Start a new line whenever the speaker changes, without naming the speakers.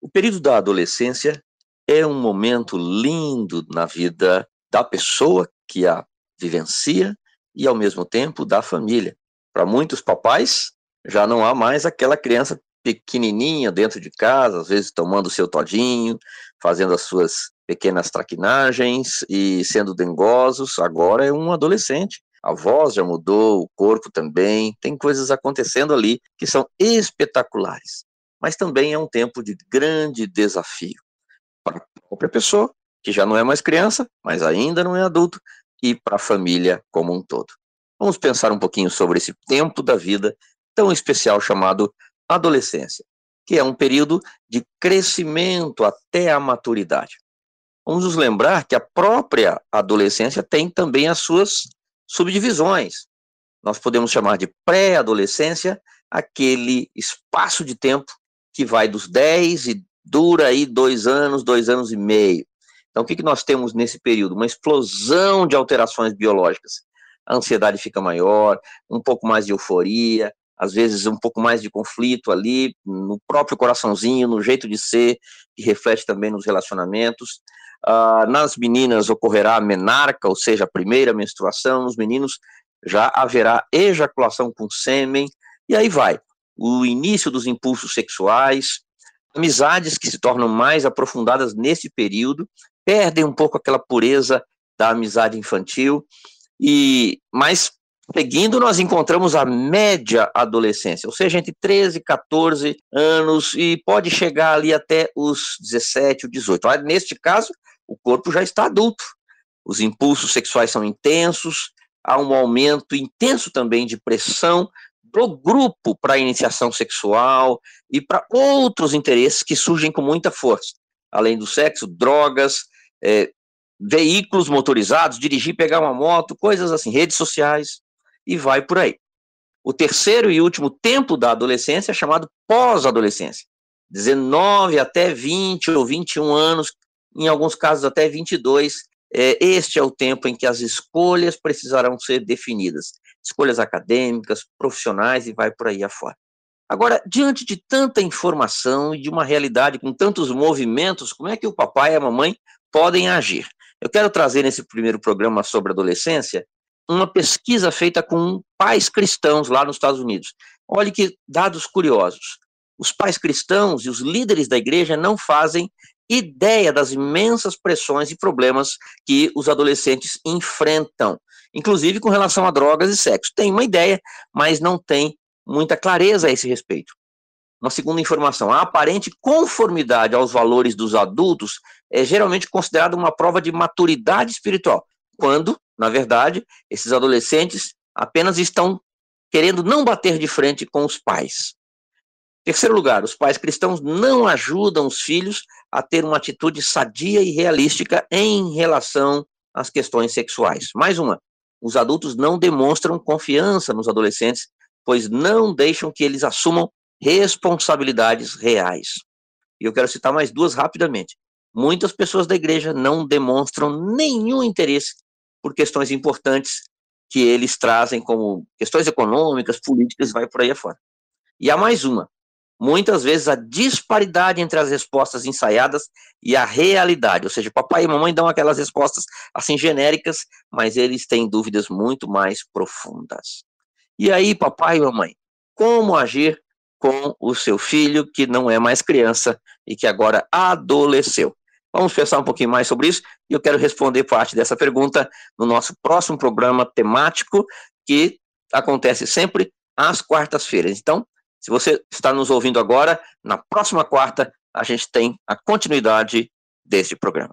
O período da adolescência é um momento lindo na vida da pessoa que a vivencia e, ao mesmo tempo, da família. Para muitos papais, já não há mais aquela criança pequenininha dentro de casa, às vezes tomando seu todinho, fazendo as suas pequenas traquinagens e sendo dengosos. Agora é um adolescente. A voz já mudou, o corpo também. Tem coisas acontecendo ali que são espetaculares. Mas também é um tempo de grande desafio para a própria pessoa, que já não é mais criança, mas ainda não é adulto, e para a família como um todo. Vamos pensar um pouquinho sobre esse tempo da vida tão especial chamado adolescência, que é um período de crescimento até a maturidade. Vamos nos lembrar que a própria adolescência tem também as suas subdivisões. Nós podemos chamar de pré-adolescência aquele espaço de tempo que vai dos 10 e dura aí dois anos, dois anos e meio. Então, o que, que nós temos nesse período? Uma explosão de alterações biológicas. A ansiedade fica maior, um pouco mais de euforia, às vezes um pouco mais de conflito ali, no próprio coraçãozinho, no jeito de ser, que reflete também nos relacionamentos. Uh, nas meninas ocorrerá a menarca, ou seja, a primeira menstruação, nos meninos já haverá ejaculação com sêmen, e aí vai. O início dos impulsos sexuais, amizades que se tornam mais aprofundadas nesse período, perdem um pouco aquela pureza da amizade infantil, e mas seguindo nós encontramos a média adolescência, ou seja, entre 13 e 14 anos e pode chegar ali até os 17 ou 18. Neste caso, o corpo já está adulto. Os impulsos sexuais são intensos, há um aumento intenso também de pressão do grupo para a iniciação sexual e para outros interesses que surgem com muita força. Além do sexo, drogas, é, veículos motorizados, dirigir, pegar uma moto, coisas assim, redes sociais, e vai por aí. O terceiro e último tempo da adolescência é chamado pós-adolescência. 19 até 20 ou 21 anos, em alguns casos até 22, é, este é o tempo em que as escolhas precisarão ser definidas. Escolhas acadêmicas, profissionais e vai por aí afora. Agora, diante de tanta informação e de uma realidade com tantos movimentos, como é que o papai e a mamãe podem agir? Eu quero trazer nesse primeiro programa sobre adolescência uma pesquisa feita com pais cristãos lá nos Estados Unidos. Olhe que dados curiosos. Os pais cristãos e os líderes da igreja não fazem ideia das imensas pressões e problemas que os adolescentes enfrentam, inclusive com relação a drogas e sexo. Tem uma ideia, mas não tem muita clareza a esse respeito. Uma segunda informação, a aparente conformidade aos valores dos adultos é geralmente considerada uma prova de maturidade espiritual, quando, na verdade, esses adolescentes apenas estão querendo não bater de frente com os pais. Terceiro lugar, os pais cristãos não ajudam os filhos a ter uma atitude sadia e realística em relação às questões sexuais. Mais uma, os adultos não demonstram confiança nos adolescentes, pois não deixam que eles assumam responsabilidades reais. E eu quero citar mais duas rapidamente. Muitas pessoas da igreja não demonstram nenhum interesse por questões importantes que eles trazem como questões econômicas, políticas, vai por aí afora. E há mais uma. Muitas vezes a disparidade entre as respostas ensaiadas e a realidade, ou seja, papai e mamãe dão aquelas respostas assim genéricas, mas eles têm dúvidas muito mais profundas. E aí, papai e mamãe, como agir com o seu filho que não é mais criança e que agora adolesceu? Vamos pensar um pouquinho mais sobre isso e eu quero responder parte dessa pergunta no nosso próximo programa temático que acontece sempre às quartas-feiras. Então, se você está nos ouvindo agora, na próxima quarta a gente tem a continuidade deste programa.